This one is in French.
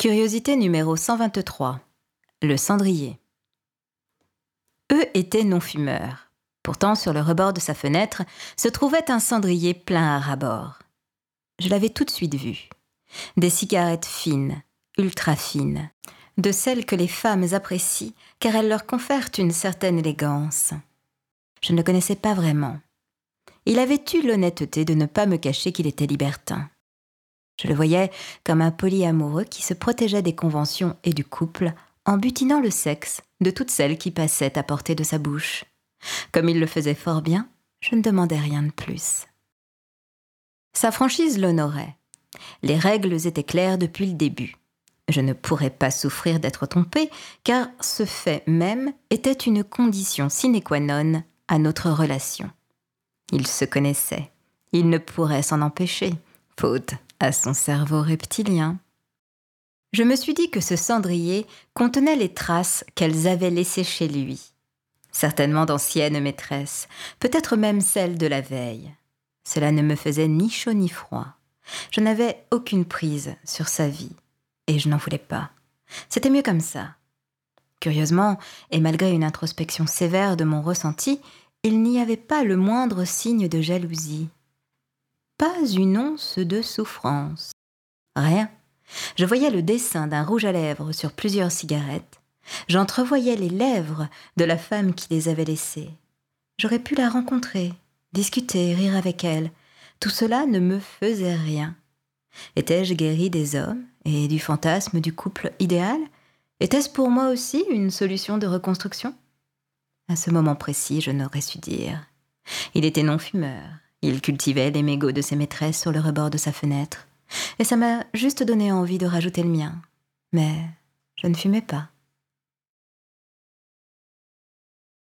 Curiosité numéro 123. Le cendrier. Eux étaient non-fumeurs. Pourtant, sur le rebord de sa fenêtre se trouvait un cendrier plein à rabord. Je l'avais tout de suite vu. Des cigarettes fines, ultra fines, de celles que les femmes apprécient car elles leur confèrent une certaine élégance. Je ne le connaissais pas vraiment. Il avait eu l'honnêteté de ne pas me cacher qu'il était libertin. Je le voyais comme un polyamoureux qui se protégeait des conventions et du couple en butinant le sexe de toutes celles qui passaient à portée de sa bouche. Comme il le faisait fort bien, je ne demandais rien de plus. Sa franchise l'honorait. Les règles étaient claires depuis le début. Je ne pourrais pas souffrir d'être trompée, car ce fait même était une condition sine qua non à notre relation. Il se connaissait. Il ne pourrait s'en empêcher, faute à son cerveau reptilien. Je me suis dit que ce cendrier contenait les traces qu'elles avaient laissées chez lui. Certainement d'anciennes maîtresses, peut-être même celles de la veille. Cela ne me faisait ni chaud ni froid. Je n'avais aucune prise sur sa vie, et je n'en voulais pas. C'était mieux comme ça. Curieusement, et malgré une introspection sévère de mon ressenti, il n'y avait pas le moindre signe de jalousie pas une once de souffrance. Rien. Je voyais le dessin d'un rouge à lèvres sur plusieurs cigarettes. J'entrevoyais les lèvres de la femme qui les avait laissées. J'aurais pu la rencontrer, discuter, rire avec elle. Tout cela ne me faisait rien. Étais-je guéri des hommes et du fantasme du couple idéal? Était-ce pour moi aussi une solution de reconstruction? À ce moment précis, je n'aurais su dire. Il était non-fumeur, il cultivait les mégots de ses maîtresses sur le rebord de sa fenêtre, et ça m'a juste donné envie de rajouter le mien. Mais je ne fumais pas.